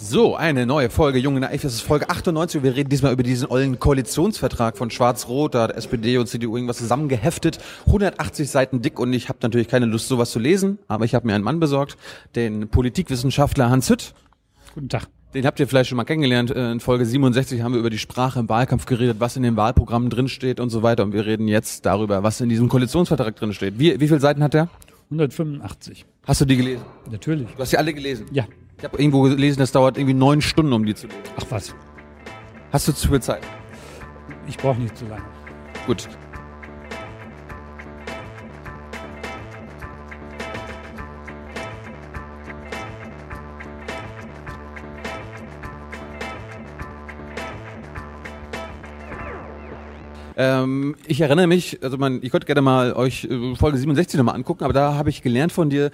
So, eine neue Folge Junge Naiv. Das ist Folge 98. Wir reden diesmal über diesen ollen Koalitionsvertrag von Schwarz-Rot. Da hat SPD und CDU irgendwas zusammengeheftet. 180 Seiten dick und ich habe natürlich keine Lust, sowas zu lesen. Aber ich habe mir einen Mann besorgt, den Politikwissenschaftler Hans Hütt. Guten Tag. Den habt ihr vielleicht schon mal kennengelernt. Äh, in Folge 67 haben wir über die Sprache im Wahlkampf geredet, was in den Wahlprogrammen drinsteht und so weiter. Und wir reden jetzt darüber, was in diesem Koalitionsvertrag drinsteht. Wie, wie viele Seiten hat der? 185. Hast du die gelesen? Natürlich. Du hast die alle gelesen? Ja. Ich habe irgendwo gelesen, das dauert irgendwie neun Stunden, um die zu lesen. Ach was. Hast du zu viel Zeit? Ich brauche nicht zu lange. Gut. Ähm, ich erinnere mich, also man, ich könnte gerne mal euch äh, Folge 67 nochmal angucken, aber da habe ich gelernt von dir,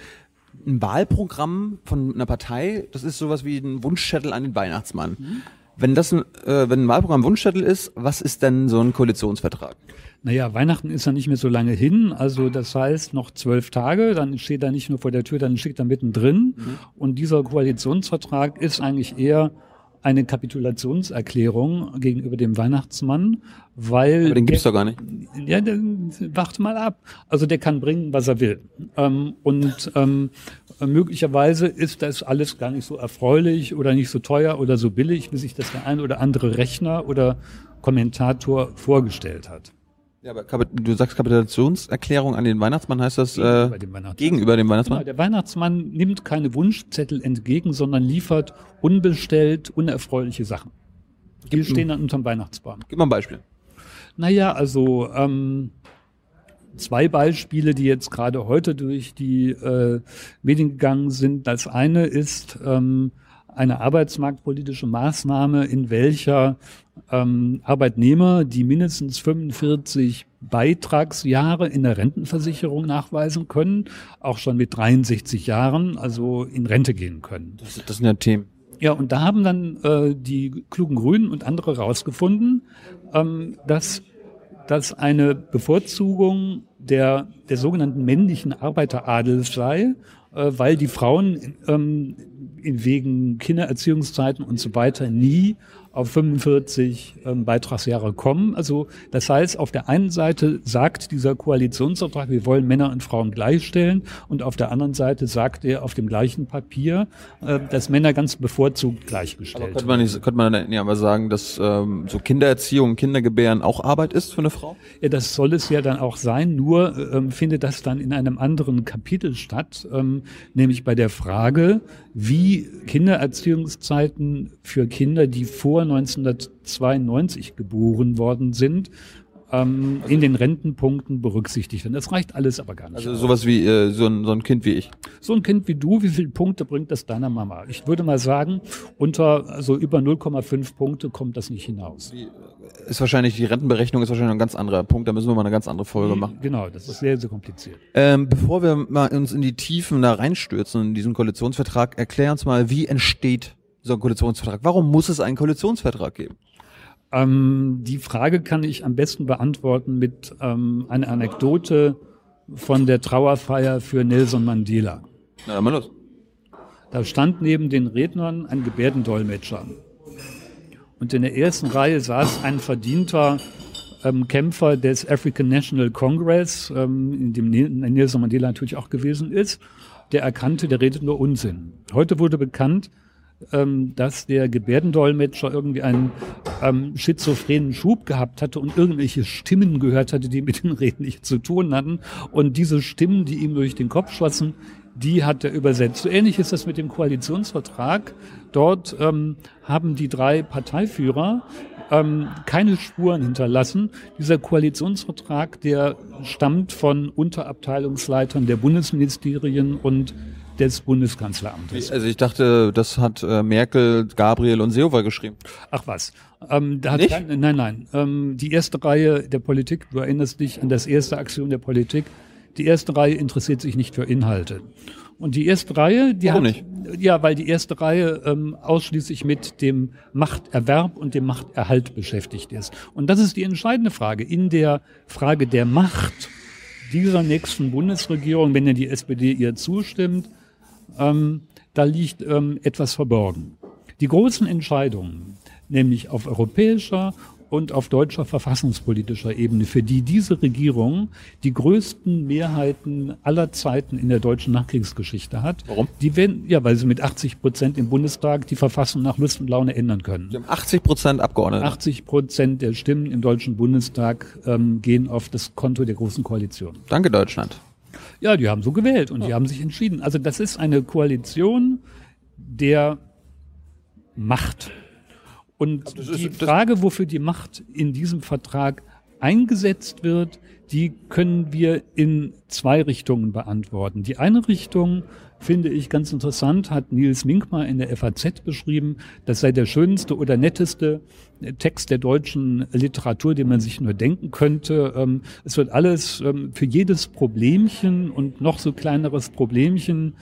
ein Wahlprogramm von einer Partei, das ist sowas wie ein Wunschzettel an den Weihnachtsmann. Mhm. Wenn das ein, äh, wenn ein Wahlprogramm ein Wunschzettel ist, was ist denn so ein Koalitionsvertrag? Naja, Weihnachten ist ja nicht mehr so lange hin, also das heißt noch zwölf Tage, dann steht er nicht nur vor der Tür, dann steht er mittendrin. Mhm. Und dieser Koalitionsvertrag ist eigentlich eher eine Kapitulationserklärung gegenüber dem Weihnachtsmann, weil. Aber den gibt's der, doch gar nicht. Ja, dann warte mal ab. Also der kann bringen, was er will. Ähm, und ähm, möglicherweise ist das alles gar nicht so erfreulich oder nicht so teuer oder so billig, wie sich das der ein oder andere Rechner oder Kommentator vorgestellt hat. Ja, aber du sagst Kapitulationserklärung an den Weihnachtsmann, heißt das äh, gegenüber, dem, Weihnachtsmann. gegenüber dem Weihnachtsmann? Genau, der Weihnachtsmann nimmt keine Wunschzettel entgegen, sondern liefert unbestellt unerfreuliche Sachen. Die Gib stehen dann unterm Weihnachtsbaum. Gib mal ein Beispiel. Naja, also ähm, zwei Beispiele, die jetzt gerade heute durch die äh, Medien gegangen sind. Das eine ist ähm, eine arbeitsmarktpolitische Maßnahme, in welcher ähm, Arbeitnehmer, die mindestens 45 Beitragsjahre in der Rentenversicherung nachweisen können, auch schon mit 63 Jahren, also in Rente gehen können. Das, das sind ja Themen. Ja, und da haben dann äh, die klugen Grünen und andere rausgefunden, ähm, dass dass eine Bevorzugung der, der sogenannten männlichen Arbeiteradels sei, äh, weil die Frauen ähm, wegen Kindererziehungszeiten und so weiter nie auf 45 ähm, Beitragsjahre kommen. Also das heißt, auf der einen Seite sagt dieser Koalitionsvertrag, wir wollen Männer und Frauen gleichstellen und auf der anderen Seite sagt er auf dem gleichen Papier, äh, dass Männer ganz bevorzugt gleichgestellt aber könnte man nicht, könnte man dann ja aber sagen, dass ähm, so Kindererziehung, Kindergebären auch Arbeit ist für eine Frau? Ja, das soll es ja dann auch sein, nur ähm, findet das dann in einem anderen Kapitel statt, ähm, nämlich bei der Frage, wie Kindererziehungszeiten für Kinder, die vor 1992 geboren worden sind, ähm, in den Rentenpunkten berücksichtigt werden. Das reicht alles aber gar nicht. Also sowas wie äh, so, ein, so ein Kind wie ich. So ein Kind wie du, wie viele Punkte bringt das deiner Mama? Ich würde mal sagen, unter also über 0,5 Punkte kommt das nicht hinaus. Wie, ist wahrscheinlich, die Rentenberechnung ist wahrscheinlich ein ganz anderer Punkt, da müssen wir mal eine ganz andere Folge machen. Genau, das ist sehr, sehr kompliziert. Ähm, bevor wir mal uns in die Tiefen da reinstürzen in diesen Koalitionsvertrag, erklär uns mal, wie entsteht so ein Koalitionsvertrag? Warum muss es einen Koalitionsvertrag geben? Ähm, die Frage kann ich am besten beantworten mit ähm, einer Anekdote von der Trauerfeier für Nelson Mandela. Na, dann mal los. Da stand neben den Rednern ein Gebärdendolmetscher. Und in der ersten Reihe saß ein verdienter ähm, Kämpfer des African National Congress, ähm, in dem Nelson Mandela natürlich auch gewesen ist. Der erkannte, der redet nur Unsinn. Heute wurde bekannt, ähm, dass der Gebärdendolmetscher irgendwie einen ähm, schizophrenen Schub gehabt hatte und irgendwelche Stimmen gehört hatte, die mit den Reden nichts zu tun hatten. Und diese Stimmen, die ihm durch den Kopf schossen, die hat er übersetzt. So ähnlich ist das mit dem Koalitionsvertrag. Dort ähm, haben die drei Parteiführer ähm, keine Spuren hinterlassen. Dieser Koalitionsvertrag, der stammt von Unterabteilungsleitern der Bundesministerien und des Bundeskanzleramtes. Also ich dachte, das hat äh, Merkel, Gabriel und Seehofer geschrieben. Ach was. Ähm, da hat? Kein, nein, nein. Ähm, die erste Reihe der Politik, du erinnerst dich an das erste Aktion der Politik, die erste Reihe interessiert sich nicht für Inhalte. Und die erste Reihe, die Warum hat, nicht? ja, weil die erste Reihe ähm, ausschließlich mit dem Machterwerb und dem Machterhalt beschäftigt ist. Und das ist die entscheidende Frage. In der Frage der Macht dieser nächsten Bundesregierung, wenn ja die SPD ihr zustimmt, ähm, da liegt ähm, etwas verborgen. Die großen Entscheidungen, nämlich auf europäischer und auf deutscher verfassungspolitischer Ebene, für die diese Regierung die größten Mehrheiten aller Zeiten in der deutschen Nachkriegsgeschichte hat. Warum? Die werden, ja, weil sie mit 80 Prozent im Bundestag die Verfassung nach Lust und Laune ändern können. Sie haben 80 Prozent Abgeordnete. 80 Prozent der Stimmen im Deutschen Bundestag ähm, gehen auf das Konto der Großen Koalition. Danke, Deutschland. Ja, die haben so gewählt und die haben sich entschieden. Also das ist eine Koalition der Macht. Und ist- die Frage, wofür die Macht in diesem Vertrag eingesetzt wird, die können wir in zwei Richtungen beantworten. Die eine Richtung finde ich ganz interessant, hat Nils Minkmar in der FAZ beschrieben, das sei der schönste oder netteste Text der deutschen Literatur, den man sich nur denken könnte. Ähm, Es wird alles ähm, für jedes Problemchen und noch so kleineres Problemchen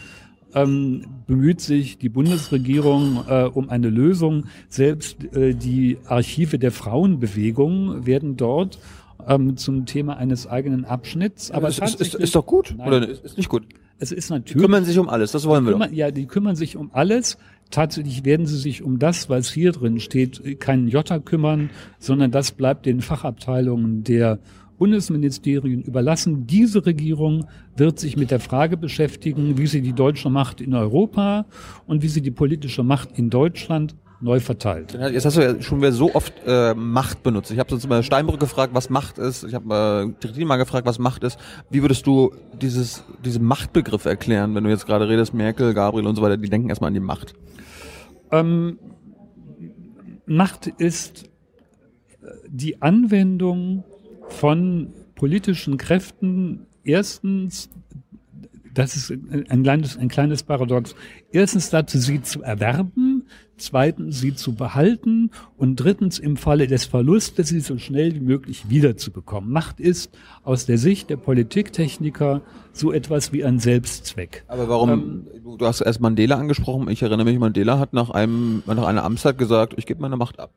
ähm, bemüht sich die Bundesregierung äh, um eine Lösung. Selbst äh, die Archive der Frauenbewegung werden dort ähm, zum Thema eines eigenen Abschnitts. Aber ist, ist, ist, ist doch gut, Nein. oder ist, ist nicht gut? Es ist Die natürlich kümmern sich um alles, das wollen wir doch. kümmern, ja, die kümmern sich um alles. Tatsächlich werden sie sich um das, was hier drin steht, keinen Jota kümmern, sondern das bleibt den Fachabteilungen der Bundesministerien überlassen. Diese Regierung wird sich mit der Frage beschäftigen, wie sie die deutsche Macht in Europa und wie sie die politische Macht in Deutschland neu verteilt. Jetzt hast du ja schon wieder so oft äh, Macht benutzt. Ich habe sonst mal Steinbrück gefragt, was Macht ist. Ich habe äh, Trittin mal gefragt, was Macht ist. Wie würdest du dieses, diesen Machtbegriff erklären, wenn du jetzt gerade redest, Merkel, Gabriel und so weiter, die denken erstmal an die Macht. Ähm, Macht ist äh, die Anwendung von politischen Kräften. Erstens, das ist ein kleines, ein kleines Paradox. Erstens dazu, sie zu erwerben. Zweitens, sie zu behalten. Und drittens, im Falle des Verlustes, sie so schnell wie möglich wiederzubekommen. Macht ist aus der Sicht der Politiktechniker so etwas wie ein Selbstzweck. Aber warum, du, du hast erst Mandela angesprochen. Ich erinnere mich, Mandela hat nach einem, nach einer Amtszeit gesagt, ich gebe meine Macht ab.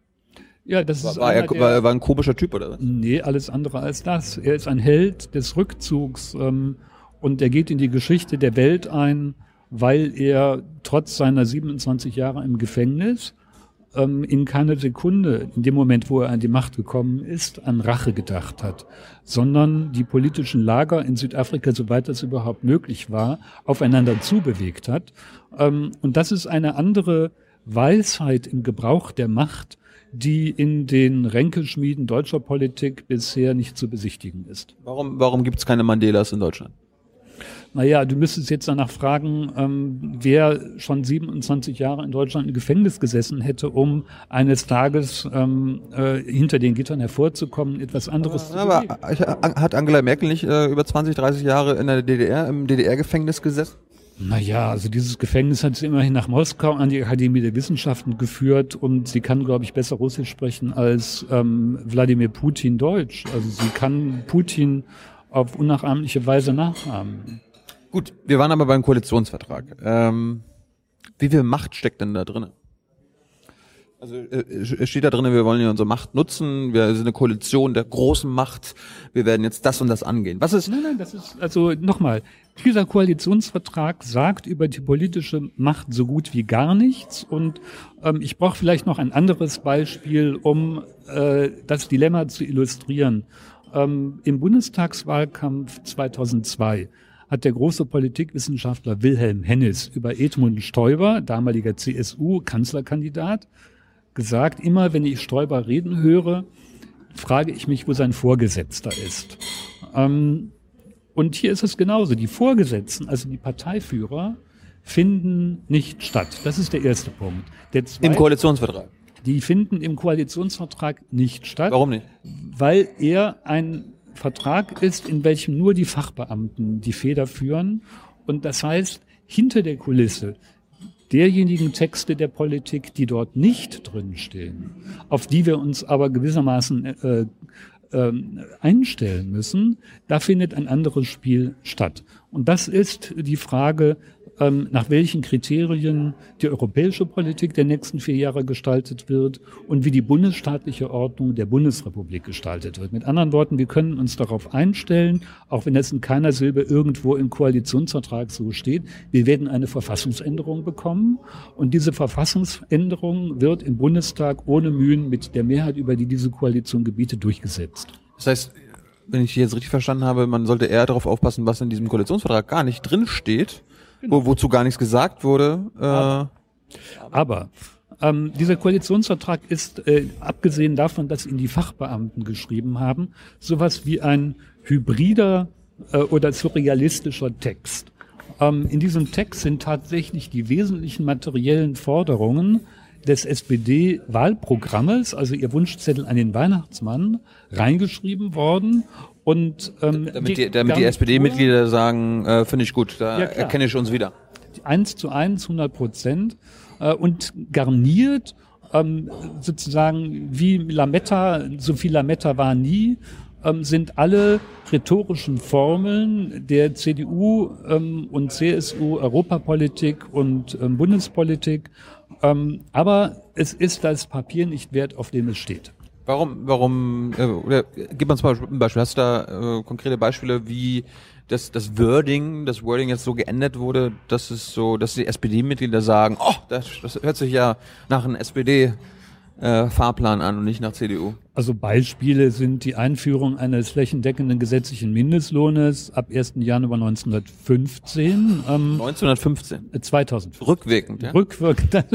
Ja, das War, ist war, er, war, war ein komischer Typ, oder was? Nee, alles andere als das. Er ist ein Held des Rückzugs ähm, und er geht in die Geschichte der Welt ein, weil er trotz seiner 27 Jahre im Gefängnis ähm, in keiner Sekunde, in dem Moment, wo er an die Macht gekommen ist, an Rache gedacht hat, sondern die politischen Lager in Südafrika, soweit das überhaupt möglich war, aufeinander zubewegt hat. Ähm, und das ist eine andere Weisheit im Gebrauch der Macht, die in den Ränkeschmieden deutscher Politik bisher nicht zu besichtigen ist. Warum, warum gibt es keine Mandelas in Deutschland? Naja, du müsstest jetzt danach fragen, ähm, wer schon 27 Jahre in Deutschland im Gefängnis gesessen hätte, um eines Tages ähm, äh, hinter den Gittern hervorzukommen, etwas anderes zu Aber bewegen. äh, hat Angela Merkel nicht äh, über 20, 30 Jahre in der DDR, im DDR-Gefängnis gesessen? Naja, also dieses Gefängnis hat sie immerhin nach Moskau an die Akademie der Wissenschaften geführt und sie kann, glaube ich, besser Russisch sprechen als ähm, Wladimir Putin Deutsch. Also sie kann Putin auf unnachahmliche Weise nachahmen. Gut, wir waren aber beim Koalitionsvertrag. Ähm, wie viel Macht steckt denn da drin? Also äh, steht da drin, wir wollen ja unsere Macht nutzen, wir sind eine Koalition der großen Macht, wir werden jetzt das und das angehen. Was ist, Nein, nein, das ist, also nochmal, dieser Koalitionsvertrag sagt über die politische Macht so gut wie gar nichts. Und ähm, ich brauche vielleicht noch ein anderes Beispiel, um äh, das Dilemma zu illustrieren. Ähm, Im Bundestagswahlkampf 2002 hat der große Politikwissenschaftler Wilhelm Hennis über Edmund Stoiber, damaliger CSU-Kanzlerkandidat, gesagt, immer wenn ich Stoiber reden höre, frage ich mich, wo sein Vorgesetzter ist. Ähm, und hier ist es genauso. Die Vorgesetzten, also die Parteiführer, finden nicht statt. Das ist der erste Punkt. Der im zweite, Koalitionsvertrag? die finden im Koalitionsvertrag nicht statt, Warum nicht? weil er ein Vertrag ist, in welchem nur die Fachbeamten die Feder führen. Und das heißt, hinter der Kulisse derjenigen Texte der Politik, die dort nicht drinstehen, auf die wir uns aber gewissermaßen äh, ähm, einstellen müssen, da findet ein anderes Spiel statt. Und das ist die Frage, ähm, nach welchen Kriterien die europäische Politik der nächsten vier Jahre gestaltet wird und wie die bundesstaatliche Ordnung der Bundesrepublik gestaltet wird. Mit anderen Worten, wir können uns darauf einstellen, auch wenn das in keiner Silbe irgendwo im Koalitionsvertrag so steht, wir werden eine Verfassungsänderung bekommen und diese Verfassungsänderung wird im Bundestag ohne Mühen mit der Mehrheit, über die diese Koalition gebietet, durchgesetzt. Das heißt, wenn ich jetzt richtig verstanden habe, man sollte eher darauf aufpassen, was in diesem Koalitionsvertrag gar nicht drin steht, genau. wo, wozu gar nichts gesagt wurde. Äh aber, aber ähm, dieser Koalitionsvertrag ist, äh, abgesehen davon, dass ihn die Fachbeamten geschrieben haben, sowas wie ein hybrider äh, oder surrealistischer Text. Ähm, in diesem Text sind tatsächlich die wesentlichen materiellen Forderungen des SPD-Wahlprogrammes, also ihr Wunschzettel an den Weihnachtsmann, reingeschrieben worden. Und ähm, damit die, damit die SPD-Mitglieder sagen, äh, finde ich gut, da ja, erkenne ich uns wieder. Eins zu eins, 100 Prozent äh, und garniert ähm, sozusagen wie Lametta, so viel Lametta war nie, ähm, sind alle rhetorischen Formeln der CDU ähm, und CSU Europapolitik und ähm, Bundespolitik ähm, aber es ist das Papier nicht wert, auf dem es steht. Warum, warum, äh, oder gib uns mal ein Beispiel. Hast du da äh, konkrete Beispiele, wie das, das Wording, das Wording jetzt so geändert wurde, dass es so, dass die SPD-Mitglieder sagen, oh, das, das hört sich ja nach einem SPD äh, Fahrplan an und nicht nach CDU. Also Beispiele sind die Einführung eines flächendeckenden gesetzlichen Mindestlohnes ab 1. Januar 1915. Ähm, 1915? 2000. Rückwirkend, ja? Rückwirkend.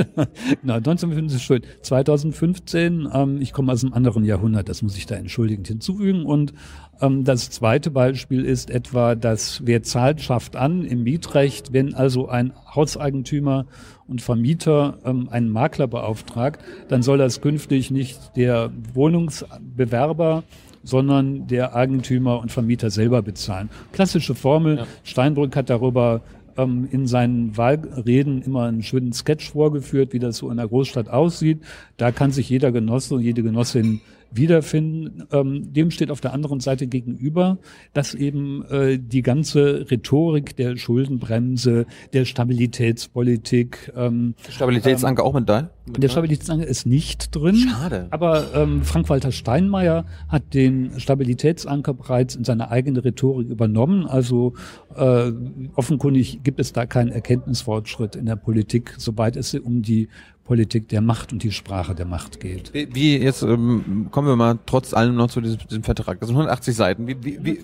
genau, 1915 ist schön. 2015, ähm, ich komme aus einem anderen Jahrhundert, das muss ich da entschuldigend hinzufügen. Und das zweite Beispiel ist etwa, dass wer zahlt, schafft an im Mietrecht, wenn also ein Hauseigentümer und Vermieter ähm, einen Makler beauftragt, dann soll das künftig nicht der Wohnungsbewerber sondern der Eigentümer und Vermieter selber bezahlen. Klassische Formel. Ja. Steinbrück hat darüber ähm, in seinen Wahlreden immer einen schönen Sketch vorgeführt, wie das so in der Großstadt aussieht. Da kann sich jeder Genosse und jede Genossin wiederfinden. Ähm, dem steht auf der anderen Seite gegenüber, dass eben äh, die ganze Rhetorik der Schuldenbremse, der Stabilitätspolitik. Ähm, Stabilitätsanker ähm, auch mit da? Der Stabilitätsanker ist nicht drin. Schade. Aber ähm, Frank-Walter Steinmeier hat den Stabilitätsanker bereits in seine eigene Rhetorik übernommen. Also äh, offenkundig gibt es da keinen Erkenntnisfortschritt in der Politik, sobald es um die Politik der Macht und die Sprache der Macht geht. Wie, wie jetzt ähm, kommen wir mal trotz allem noch zu diesem, diesem Vertrag. Das sind 180 Seiten. Wie, wie, wie,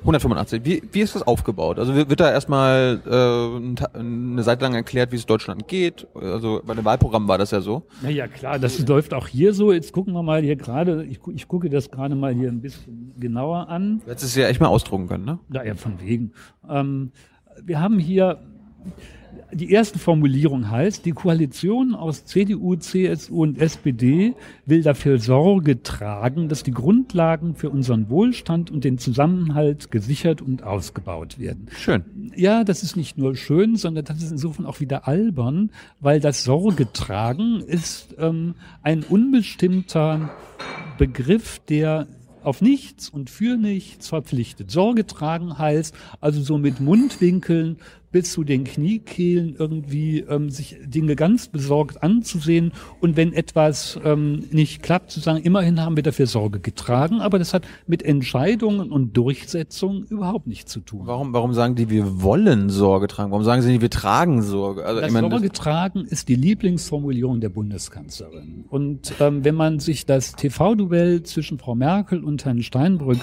185. Wie, wie ist das aufgebaut? Also wird da erstmal äh, eine Seite lang erklärt, wie es Deutschland geht? Also bei dem Wahlprogramm war das ja so. Naja, klar, das läuft auch hier so. Jetzt gucken wir mal hier gerade, ich, ich gucke das gerade mal hier ein bisschen genauer an. Du hättest es ja echt mal ausdrucken können, ne? Naja, von wegen. Ähm, wir haben hier die erste Formulierung heißt, die Koalition aus CDU, CSU und SPD will dafür Sorge tragen, dass die Grundlagen für unseren Wohlstand und den Zusammenhalt gesichert und ausgebaut werden. Schön. Ja, das ist nicht nur schön, sondern das ist insofern auch wieder albern, weil das Sorge tragen ist ähm, ein unbestimmter Begriff, der auf nichts und für nichts verpflichtet. Sorge tragen heißt also so mit Mundwinkeln bis zu den Kniekehlen irgendwie ähm, sich Dinge ganz besorgt anzusehen und wenn etwas ähm, nicht klappt, zu sagen, immerhin haben wir dafür Sorge getragen, aber das hat mit Entscheidungen und Durchsetzung überhaupt nichts zu tun. Warum, warum sagen die, wir wollen Sorge tragen? Warum sagen sie nicht, wir tragen Sorge? Also, das ich meine, Sorge tragen ist die Lieblingsformulierung der Bundeskanzlerin. Und ähm, wenn man sich das TV-Duell zwischen Frau Merkel und Herrn Steinbrück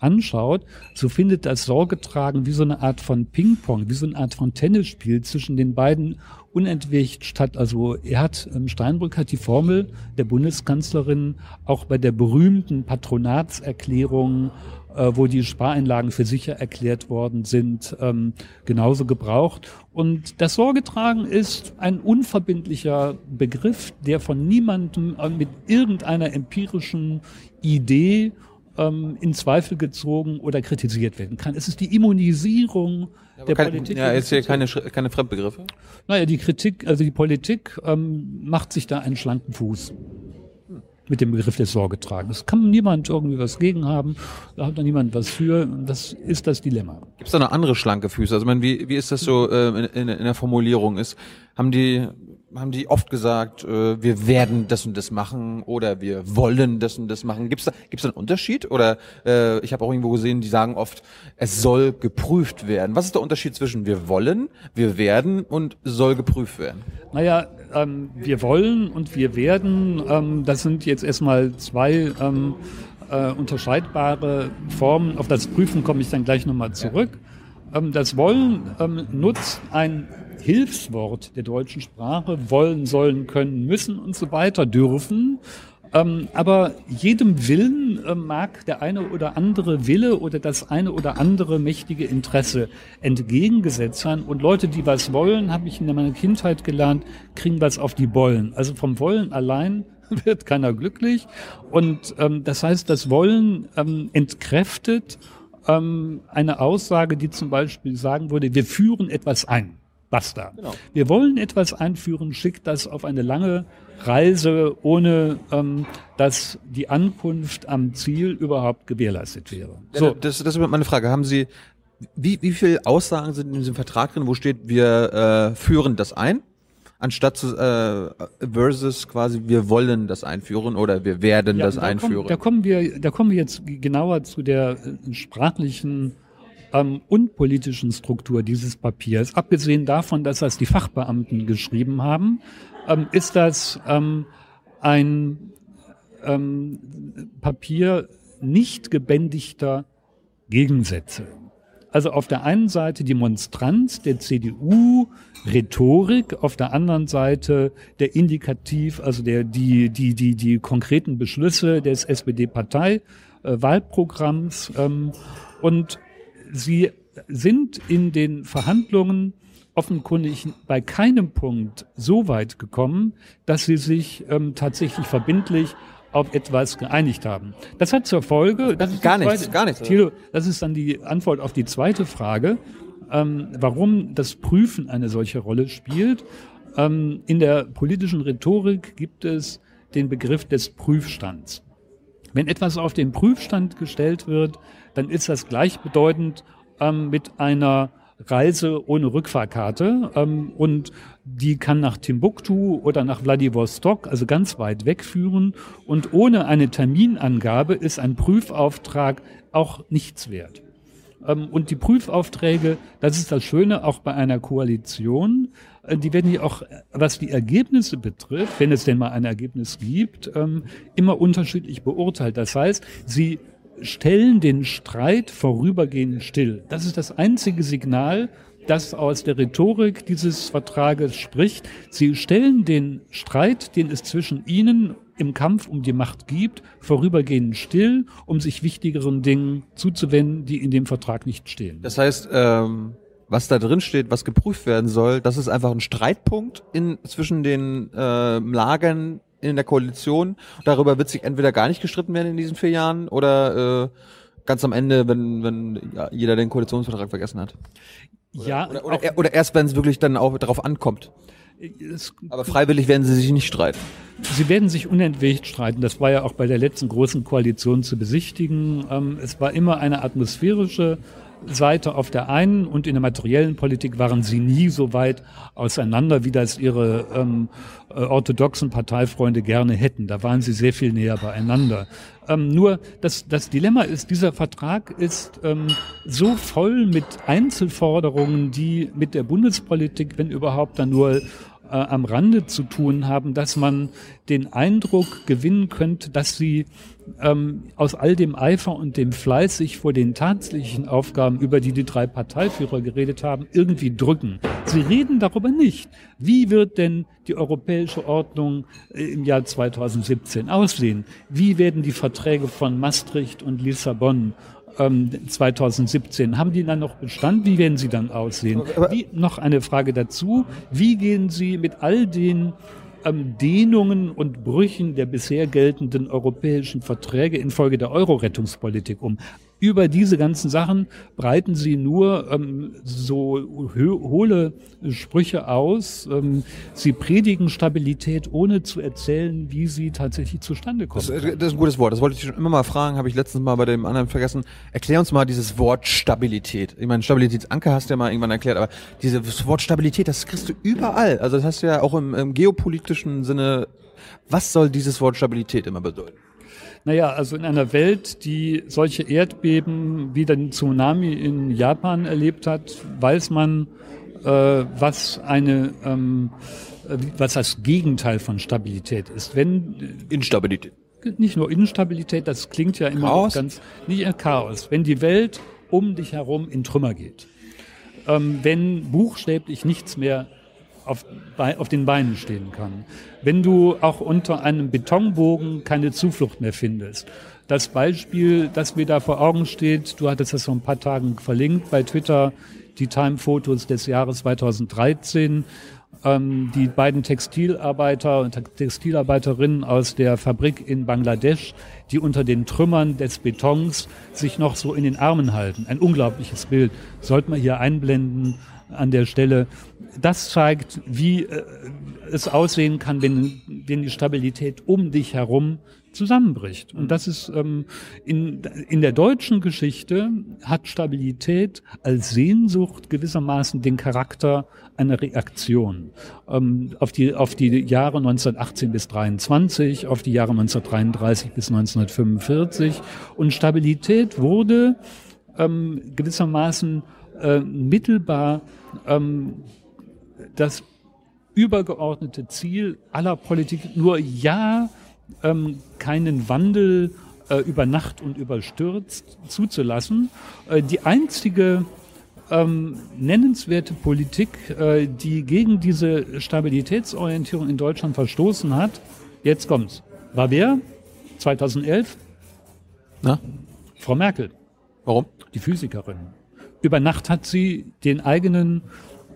anschaut, so findet das Sorgetragen wie so eine Art von Ping-Pong, wie so eine Art von Tennisspiel zwischen den beiden unentwegt statt. Also er hat, ähm, Steinbrück hat die Formel der Bundeskanzlerin auch bei der berühmten Patronatserklärung äh, wo die Spareinlagen für sicher erklärt worden sind, ähm, genauso gebraucht. Und das Sorgetragen ist ein unverbindlicher Begriff, der von niemandem äh, mit irgendeiner empirischen Idee ähm, in Zweifel gezogen oder kritisiert werden kann. Es ist die Immunisierung ja, der kein, Politik. Ja, jetzt hier keine, keine Fremdbegriffe. Naja, die Kritik, also die Politik ähm, macht sich da einen schlanken Fuß. mit dem Begriff des Sorgetragens. Kann niemand irgendwie was gegen haben, da hat da niemand was für. Das ist das Dilemma. Gibt es da noch andere schlanke Füße? Also, meine, wie, wie ist das so äh, in, in, in der Formulierung? Ist, haben die haben die oft gesagt, äh, wir werden das und das machen oder wir wollen das und das machen. Gibt es da, gibt's da einen Unterschied? Oder äh, ich habe auch irgendwo gesehen, die sagen oft, es soll geprüft werden. Was ist der Unterschied zwischen wir wollen, wir werden und soll geprüft werden? Naja, ähm, wir wollen und wir werden, ähm, das sind jetzt erstmal zwei ähm, äh, unterscheidbare Formen. Auf das Prüfen komme ich dann gleich nochmal zurück. Ja. Ähm, das Wollen ähm, nutzt ein Hilfswort der deutschen Sprache, wollen, sollen, können, müssen und so weiter dürfen. Ähm, aber jedem Willen äh, mag der eine oder andere Wille oder das eine oder andere mächtige Interesse entgegengesetzt sein. Und Leute, die was wollen, habe ich in meiner Kindheit gelernt, kriegen was auf die Bollen. Also vom Wollen allein wird keiner glücklich. Und ähm, das heißt, das Wollen ähm, entkräftet ähm, eine Aussage, die zum Beispiel sagen würde, wir führen etwas ein. Basta. Genau. Wir wollen etwas einführen, schickt das auf eine lange Reise, ohne ähm, dass die Ankunft am Ziel überhaupt gewährleistet wäre. So. Das, das ist meine Frage. Haben Sie, wie, wie viele Aussagen sind in diesem Vertrag drin, wo steht, wir äh, führen das ein? anstatt zu, äh, versus quasi wir wollen das einführen oder wir werden ja, das da einführen. Kommen, da kommen wir, da kommen wir jetzt genauer zu der äh, sprachlichen ähm, und politischen Struktur dieses Papiers, abgesehen davon, dass das die Fachbeamten geschrieben haben, ähm, ist das ähm, ein ähm, Papier nicht gebändigter Gegensätze. Also auf der einen Seite die Monstranz der CDU, Rhetorik, auf der anderen Seite der Indikativ, also der, die, die, die, die konkreten Beschlüsse des SPD-Partei-Wahlprogramms. Äh, ähm, und Sie sind in den Verhandlungen offenkundig bei keinem Punkt so weit gekommen, dass sie sich ähm, tatsächlich verbindlich auf etwas geeinigt haben. Das hat zur Folge, das ist gar zweite, nichts, gar nichts. Thilo, das ist dann die Antwort auf die zweite Frage, ähm, warum das Prüfen eine solche Rolle spielt. Ähm, in der politischen Rhetorik gibt es den Begriff des Prüfstands. Wenn etwas auf den Prüfstand gestellt wird, dann ist das gleichbedeutend ähm, mit einer Reise ohne Rückfahrkarte ähm, und die kann nach Timbuktu oder nach Vladivostok, also ganz weit wegführen und ohne eine Terminangabe ist ein Prüfauftrag auch nichts wert. Ähm, und die Prüfaufträge, das ist das Schöne auch bei einer Koalition, äh, die werden ja auch, was die Ergebnisse betrifft, wenn es denn mal ein Ergebnis gibt, ähm, immer unterschiedlich beurteilt. Das heißt, sie stellen den Streit vorübergehend still. Das ist das einzige Signal, das aus der Rhetorik dieses Vertrages spricht. Sie stellen den Streit, den es zwischen ihnen im Kampf um die Macht gibt, vorübergehend still, um sich wichtigeren Dingen zuzuwenden, die in dem Vertrag nicht stehen. Das heißt, ähm, was da drin steht, was geprüft werden soll, das ist einfach ein Streitpunkt in, zwischen den äh, Lagern in der Koalition. Darüber wird sich entweder gar nicht gestritten werden in diesen vier Jahren oder äh, ganz am Ende, wenn, wenn ja, jeder den Koalitionsvertrag vergessen hat. Oder, ja. Oder, oder, oder, oder erst, wenn es wirklich dann auch darauf ankommt. Aber freiwillig werden sie sich nicht streiten. Sie werden sich unentwegt streiten. Das war ja auch bei der letzten großen Koalition zu besichtigen. Ähm, es war immer eine atmosphärische Seite auf der einen und in der materiellen Politik waren sie nie so weit auseinander, wie das ihre ähm, äh, orthodoxen Parteifreunde gerne hätten. Da waren sie sehr viel näher beieinander. Ähm, nur das, das Dilemma ist, dieser Vertrag ist ähm, so voll mit Einzelforderungen, die mit der Bundespolitik, wenn überhaupt, dann nur äh, am Rande zu tun haben, dass man den Eindruck gewinnen könnte, dass sie ähm, aus all dem Eifer und dem Fleiß sich vor den tatsächlichen Aufgaben, über die die drei Parteiführer geredet haben, irgendwie drücken. Sie reden darüber nicht. Wie wird denn die europäische Ordnung äh, im Jahr 2017 aussehen? Wie werden die Verträge von Maastricht und Lissabon 2017. Ähm, Haben die dann noch Bestand? Wie werden sie dann aussehen? Wie, noch eine Frage dazu. Wie gehen Sie mit all den ähm, Dehnungen und Brüchen der bisher geltenden europäischen Verträge infolge der Euro-Rettungspolitik um? Über diese ganzen Sachen breiten sie nur ähm, so hohle Sprüche aus. Ähm, sie predigen Stabilität, ohne zu erzählen, wie sie tatsächlich zustande kommt. Das, das, ist ein gutes Wort. Das wollte ich schon immer mal fragen, habe ich letztens mal bei dem anderen vergessen. Erklär uns mal dieses Wort Stabilität. Ich meine, Stabilitätsanker hast du ja mal irgendwann erklärt, aber dieses Wort Stabilität, das kriegst du überall. Also das hast du ja auch im, im geopolitischen Sinne. Was soll dieses Wort Stabilität immer bedeuten? Naja, also in einer Welt, die solche Erdbeben wie den Tsunami in Japan erlebt hat, weiß man, äh, was eine ähm, äh, was das Gegenteil von Stabilität ist. Wenn Instabilität. Nicht nur Instabilität, das klingt ja immer Chaos? ganz nicht äh, Chaos. Wenn die Welt um dich herum in Trümmer geht, ähm, wenn buchstäblich nichts mehr auf, bei, auf den Beinen stehen kann. Wenn du auch unter einem Betonbogen keine Zuflucht mehr findest. Das Beispiel, das mir da vor Augen steht, du hattest das vor ein paar Tagen verlinkt bei Twitter, die Time-Fotos des Jahres 2013. Ähm, die beiden Textilarbeiter und Textilarbeiterinnen aus der Fabrik in Bangladesch, die unter den Trümmern des Betons sich noch so in den Armen halten. Ein unglaubliches Bild. Sollte man hier einblenden an der Stelle. Das zeigt, wie äh, es aussehen kann, wenn, wenn die Stabilität um dich herum zusammenbricht. Und das ist ähm, in, in der deutschen Geschichte hat Stabilität als Sehnsucht gewissermaßen den Charakter einer Reaktion ähm, auf die auf die Jahre 1918 bis 23, auf die Jahre 1933 bis 1945 und Stabilität wurde ähm, gewissermaßen äh, mittelbar ähm, das übergeordnete Ziel aller Politik, nur ja ähm, keinen Wandel äh, über Nacht und überstürzt zuzulassen. Äh, die einzige ähm, nennenswerte Politik, äh, die gegen diese Stabilitätsorientierung in Deutschland verstoßen hat, jetzt kommt's, war wer? 2011? Na? Frau Merkel. Warum? Die Physikerin. Über Nacht hat sie den eigenen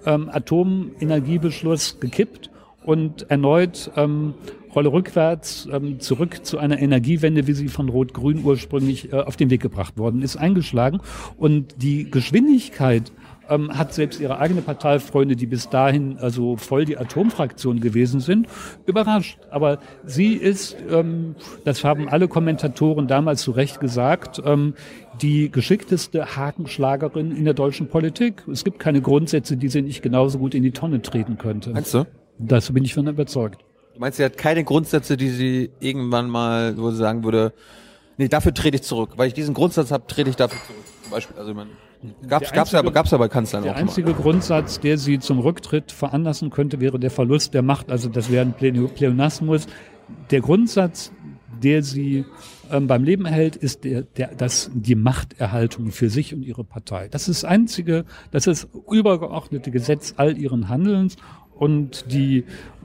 ähm, Atomenergiebeschluss gekippt und erneut ähm, Rolle rückwärts ähm, zurück zu einer Energiewende, wie sie von Rot-Grün ursprünglich äh, auf den Weg gebracht worden ist, eingeschlagen. Und die Geschwindigkeit ähm, hat selbst ihre eigene Parteifreunde, die bis dahin also voll die Atomfraktion gewesen sind, überrascht. Aber sie ist, ähm, das haben alle Kommentatoren damals zu Recht gesagt, ähm, die geschickteste Hakenschlagerin in der deutschen Politik. Es gibt keine Grundsätze, die sie nicht genauso gut in die Tonne treten könnte. Meinst du? Dazu bin ich von überzeugt. Du meinst, sie hat keine Grundsätze, die sie irgendwann mal, wo sie sagen würde, nee, dafür trete ich zurück. Weil ich diesen Grundsatz habe, trete ich dafür zurück. Beispiel, also meine, gab's, Der gab's ja, einzige- gab's ja bei Kanzlern Der auch schon einzige mal. Grundsatz, der sie zum Rücktritt veranlassen könnte, wäre der Verlust der Macht. Also das wäre ein Pleonasmus. Der Grundsatz, der sie ähm, beim Leben erhält, ist der, der, das, die Machterhaltung für sich und ihre Partei. Das ist das einzige, das ist übergeordnete Gesetz all ihren Handelns und die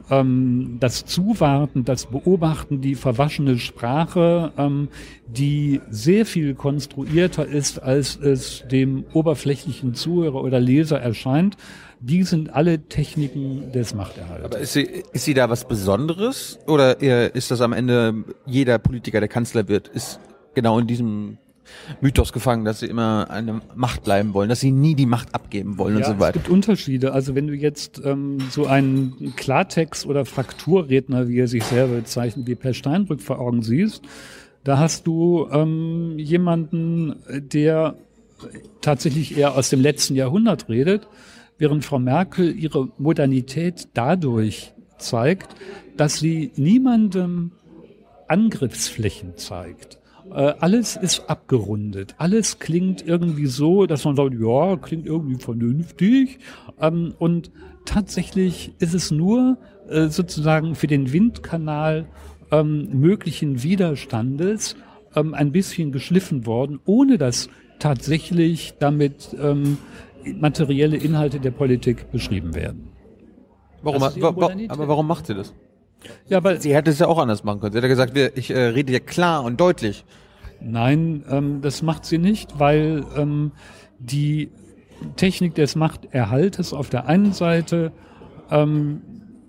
ähm, das Zuwarten, das Beobachten, die verwaschene Sprache, ähm, die sehr viel konstruierter ist, als es dem oberflächlichen Zuhörer oder Leser erscheint, die sind alle Techniken des Machterhalts. Aber ist sie, ist sie da was Besonderes? Oder eher ist das am Ende jeder Politiker, der Kanzler wird, ist genau in diesem Mythos gefangen, dass sie immer eine Macht bleiben wollen, dass sie nie die Macht abgeben wollen und Ja, so es weiter. gibt Unterschiede. Also wenn du jetzt ähm, so einen Klartext- oder Frakturredner, wie er sich selber bezeichnet, wie Per Steinbrück vor Augen siehst, da hast du ähm, jemanden, der tatsächlich eher aus dem letzten Jahrhundert redet, während Frau Merkel ihre Modernität dadurch zeigt, dass sie niemandem Angriffsflächen zeigt. Äh, alles ist abgerundet. Alles klingt irgendwie so, dass man sagt, ja, klingt irgendwie vernünftig. Ähm, und tatsächlich ist es nur äh, sozusagen für den Windkanal ähm, möglichen Widerstandes ähm, ein bisschen geschliffen worden, ohne dass tatsächlich damit ähm, materielle Inhalte der Politik beschrieben werden. Warum, wa, wa, aber warum macht sie das? Ja, weil Sie hätte es ja auch anders machen können. Sie hätte gesagt, ich äh, rede ja klar und deutlich. Nein, ähm, das macht sie nicht, weil ähm, die Technik des Machterhaltes auf der einen Seite ähm,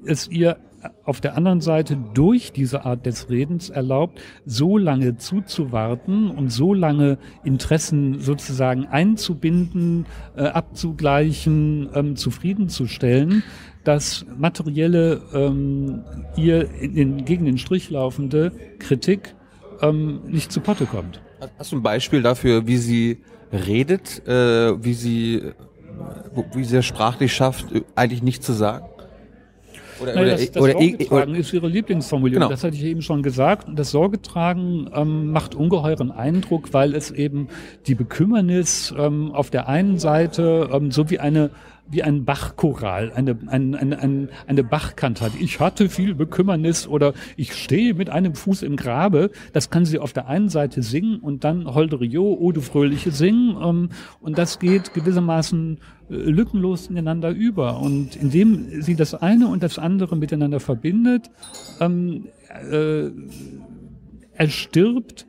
es ihr auf der anderen Seite durch diese Art des Redens erlaubt, so lange zuzuwarten und so lange Interessen sozusagen einzubinden, äh, abzugleichen, ähm, zufriedenzustellen, dass materielle, ähm, ihr in den, gegen den Strich laufende Kritik ähm, nicht zu Potte kommt. Hast du ein Beispiel dafür, wie sie redet, äh, wie sie wie sie es sprachlich schafft, eigentlich nichts zu sagen? Oder, naja, das, das oder, Sorgetragen oder, ist ihre Lieblingsformulierung. Genau. Das hatte ich eben schon gesagt. Das Sorgetragen ähm, macht ungeheuren Eindruck, weil es eben die Bekümmernis ähm, auf der einen Seite ähm, so wie eine wie ein Bachchoral, eine, eine, eine, eine Bachkante hat. Ich hatte viel Bekümmernis oder ich stehe mit einem Fuß im Grabe. Das kann sie auf der einen Seite singen und dann Holderio, O du Fröhliche singen. Ähm, und das geht gewissermaßen äh, lückenlos ineinander über. Und indem sie das eine und das andere miteinander verbindet, ähm, äh, erstirbt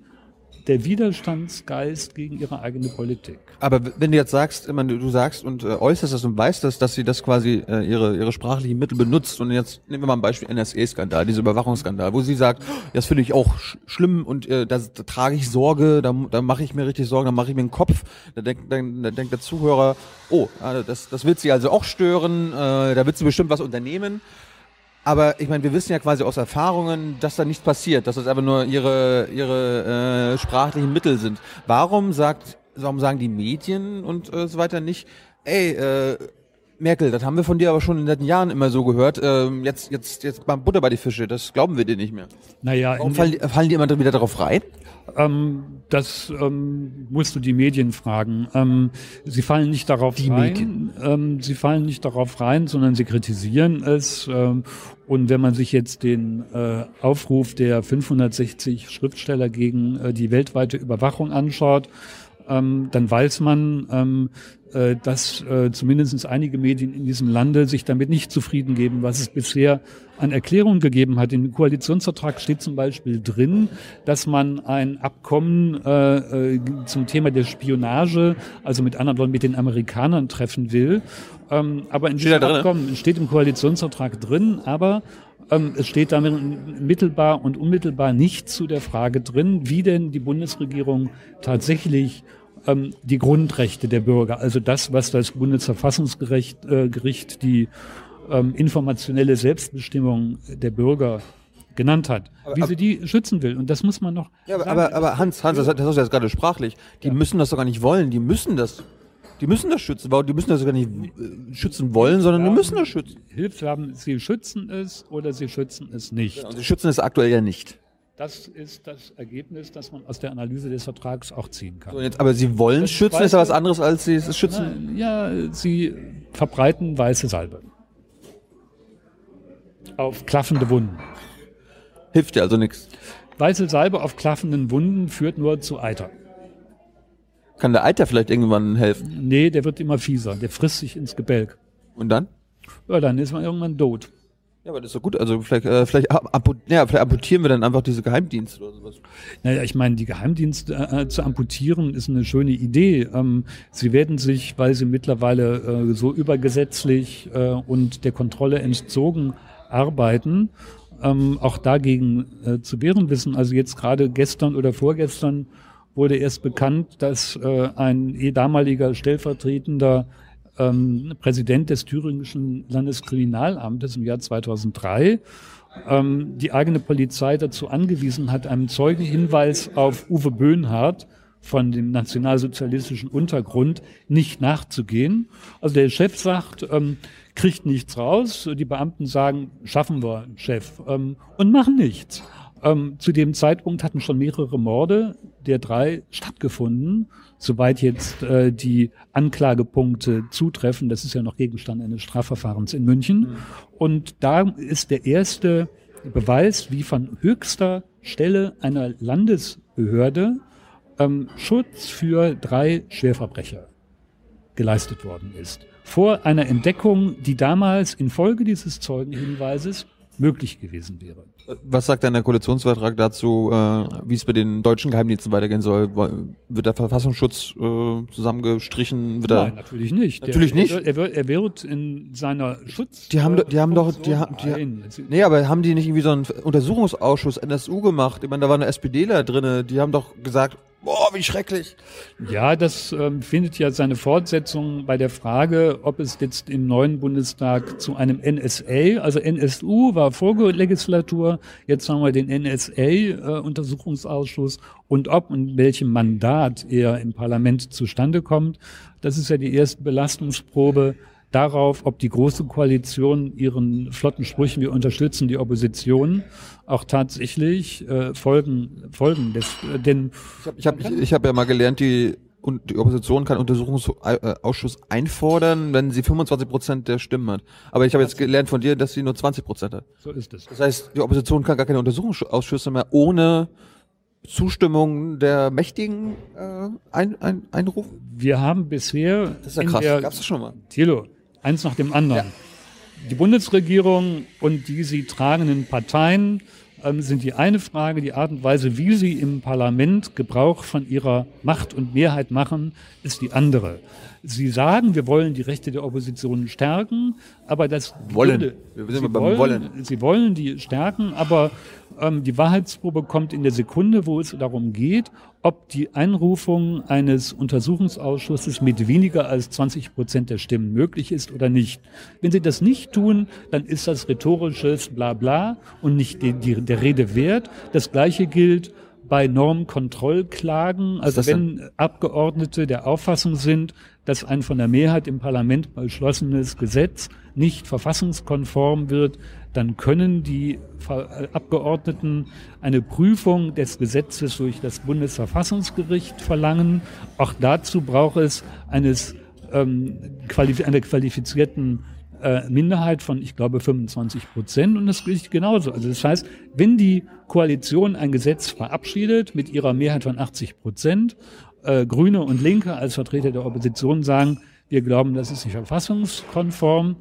der Widerstandsgeist gegen ihre eigene Politik. Aber wenn du jetzt sagst, immer du sagst und äh, äußerst das und weißt das, dass sie das quasi äh, ihre ihre sprachlichen Mittel benutzt und jetzt nehmen wir mal ein Beispiel NSA-Skandal, dieser Überwachungsskandal, wo sie sagt, das finde ich auch sch schlimm und äh, da, da trage ich Sorge, da, da mache ich mir richtig Sorgen, da mache ich mir einen Kopf, da denkt, dann, da denkt der Zuhörer, oh, das das wird sie also auch stören, äh, da wird sie bestimmt was unternehmen. Aber ich meine, wir wissen ja quasi aus Erfahrungen, dass da nichts passiert, dass das einfach nur ihre, ihre äh, sprachlichen Mittel sind. Warum sagt, warum sagen die Medien und äh, so weiter nicht, ey, äh, Merkel, das haben wir von dir aber schon in den letzten Jahren immer so gehört. Ähm, jetzt, jetzt, jetzt mal Butter bei die Fische. Das glauben wir dir nicht mehr. Naja, Warum fallen, fallen die immer wieder darauf rein? Ähm, das ähm, musst du die Medien fragen. Ähm, sie fallen nicht darauf die rein. Medien. Ähm, sie fallen nicht darauf rein, sondern sie kritisieren es. Ähm, und wenn man sich jetzt den äh, Aufruf der 560 Schriftsteller gegen äh, die weltweite Überwachung anschaut, ähm, dann weiß man, ähm, äh, dass äh, zumindest einige Medien in diesem Lande sich damit nicht zufrieden geben, was es bisher an Erklärungen gegeben hat. Im Koalitionsvertrag steht zum Beispiel drin, dass man ein Abkommen äh, äh, zum Thema der Spionage, also mit anderen Worten mit den Amerikanern treffen will. Ähm, aber in diesem Abkommen steht im Koalitionsvertrag drin, aber ähm, es steht damit mittelbar und unmittelbar nicht zu der Frage drin, wie denn die Bundesregierung tatsächlich ähm, die Grundrechte der Bürger, also das, was das Bundesverfassungsgericht äh, Gericht die ähm, informationelle Selbstbestimmung der Bürger genannt hat, aber, wie sie die schützen will. Und das muss man noch. Ja, aber, aber, aber, Hans, Hans, das, das hast du jetzt gerade sprachlich. Die ja. müssen das doch gar nicht wollen. Die müssen das. Die müssen das schützen. Die müssen das gar nicht äh, schützen wollen, sondern die müssen das schützen. Hilfswerben, sie schützen es oder sie schützen es nicht. Und sie schützen es aktuell ja nicht. Das ist das Ergebnis, das man aus der Analyse des Vertrags auch ziehen kann. So, jetzt, aber Sie wollen das schützen, ist ja was anderes, als Sie es schützen? Ja, Sie verbreiten weiße Salbe. Auf klaffende Wunden. Hilft dir also nichts. Weiße Salbe auf klaffenden Wunden führt nur zu Eiter. Kann der Eiter vielleicht irgendwann helfen? Nee, der wird immer fieser. Der frisst sich ins Gebälk. Und dann? Ja, dann ist man irgendwann tot. Ja, aber das ist doch gut. Also vielleicht, äh, vielleicht, amput, ja, vielleicht amputieren wir dann einfach diese Geheimdienste oder sowas. Naja, ich meine, die Geheimdienste äh, zu amputieren ist eine schöne Idee. Ähm, sie werden sich, weil sie mittlerweile äh, so übergesetzlich äh, und der Kontrolle entzogen arbeiten, ähm, auch dagegen äh, zu wehren wissen. Also jetzt gerade gestern oder vorgestern wurde erst bekannt, dass äh, ein eh damaliger stellvertretender ähm, Präsident des thüringischen Landeskriminalamtes im Jahr 2003 ähm, die eigene Polizei dazu angewiesen hat, einem Zeugenhinweis auf Uwe Böhnhardt von dem nationalsozialistischen Untergrund nicht nachzugehen. Also der Chef sagt, ähm, kriegt nichts raus. Die Beamten sagen, schaffen wir, Chef, ähm, und machen nichts. Ähm, zu dem Zeitpunkt hatten schon mehrere Morde der drei stattgefunden, soweit jetzt äh, die Anklagepunkte zutreffen. Das ist ja noch Gegenstand eines Strafverfahrens in München. Mhm. Und da ist der erste Beweis, wie von höchster Stelle einer Landesbehörde ähm, Schutz für drei Schwerverbrecher geleistet worden ist. Vor einer Entdeckung, die damals infolge dieses Zeugenhinweises möglich gewesen wäre. Was sagt denn der Koalitionsvertrag dazu, äh, wie es bei den deutschen Geheimdiensten weitergehen soll? Wird der Verfassungsschutz äh, zusammengestrichen? Wird Nein, natürlich nicht. Natürlich der, nicht. Er wird, er wird in seiner Schutz. Die haben, die haben doch, die haben, die, Nein. nee, aber haben die nicht irgendwie so einen Untersuchungsausschuss NSU gemacht? Ich meine, da waren SPDler drinne, die haben doch gesagt, boah, wie schrecklich. Ja, das ähm, findet ja seine Fortsetzung bei der Frage, ob es jetzt im neuen Bundestag zu einem NSA, also NSU war Vorlegislatur, jetzt haben wir den NSA-Untersuchungsausschuss äh, und ob und welchem Mandat er im Parlament zustande kommt. Das ist ja die erste Belastungsprobe darauf, ob die Große Koalition ihren flotten Sprüchen, wir unterstützen die Opposition, auch tatsächlich äh, Folgen, Folgen des, äh, denn Ich habe ich hab, ich hab ja mal gelernt, die, und die Opposition kann Untersuchungsausschuss einfordern, wenn sie 25 Prozent der Stimmen hat. Aber ich habe jetzt gelernt von dir, dass sie nur 20 Prozent hat. so ist es. Das heißt, die Opposition kann gar keine Untersuchungsausschüsse mehr ohne Zustimmung der Mächtigen äh, ein, ein, einrufen. Wir haben bisher Das ist ja krass. Gab's das schon mal? Thilo, eins nach dem anderen. Die Bundesregierung und die sie tragenden Parteien ähm, sind die eine Frage. Die Art und Weise, wie sie im Parlament Gebrauch von ihrer Macht und Mehrheit machen, ist die andere. Sie sagen, wir wollen die Rechte der Opposition stärken, aber das Wollen. würde- Wir sind sie beim wollen, Wollen. Sie wollen die stärken, aber ähm, die Wahrheitsprobe kommt in der Sekunde, wo es darum geht, ob die Einrufung eines Untersuchungsausschusses mit weniger als 20 Prozent der Stimmen möglich ist oder nicht. Wenn Sie das nicht tun, dann ist das rhetorisches Blabla und nicht die, die, der Rede wert. Das Gleiche gilt bei Normkontrollklagen, also wenn Abgeordnete der Auffassung sind, dass ein von der Mehrheit im Parlament beschlossenes Gesetz nicht verfassungskonform wird, dann können die äh, Abgeordneten eine Prüfung des Gesetzes durch das Bundesverfassungsgericht verlangen. Auch dazu braucht es eines, ähm, qualif einer qualifizierten äh, Minderheit von, ich glaube, 25 Prozent. Und das gilt genauso. Also das heißt, wenn die Koalition ein Gesetz verabschiedet mit ihrer Mehrheit von 80 Prozent, äh, Grüne und Linke als Vertreter der Opposition sagen, wir glauben, das ist nicht verfassungskonform,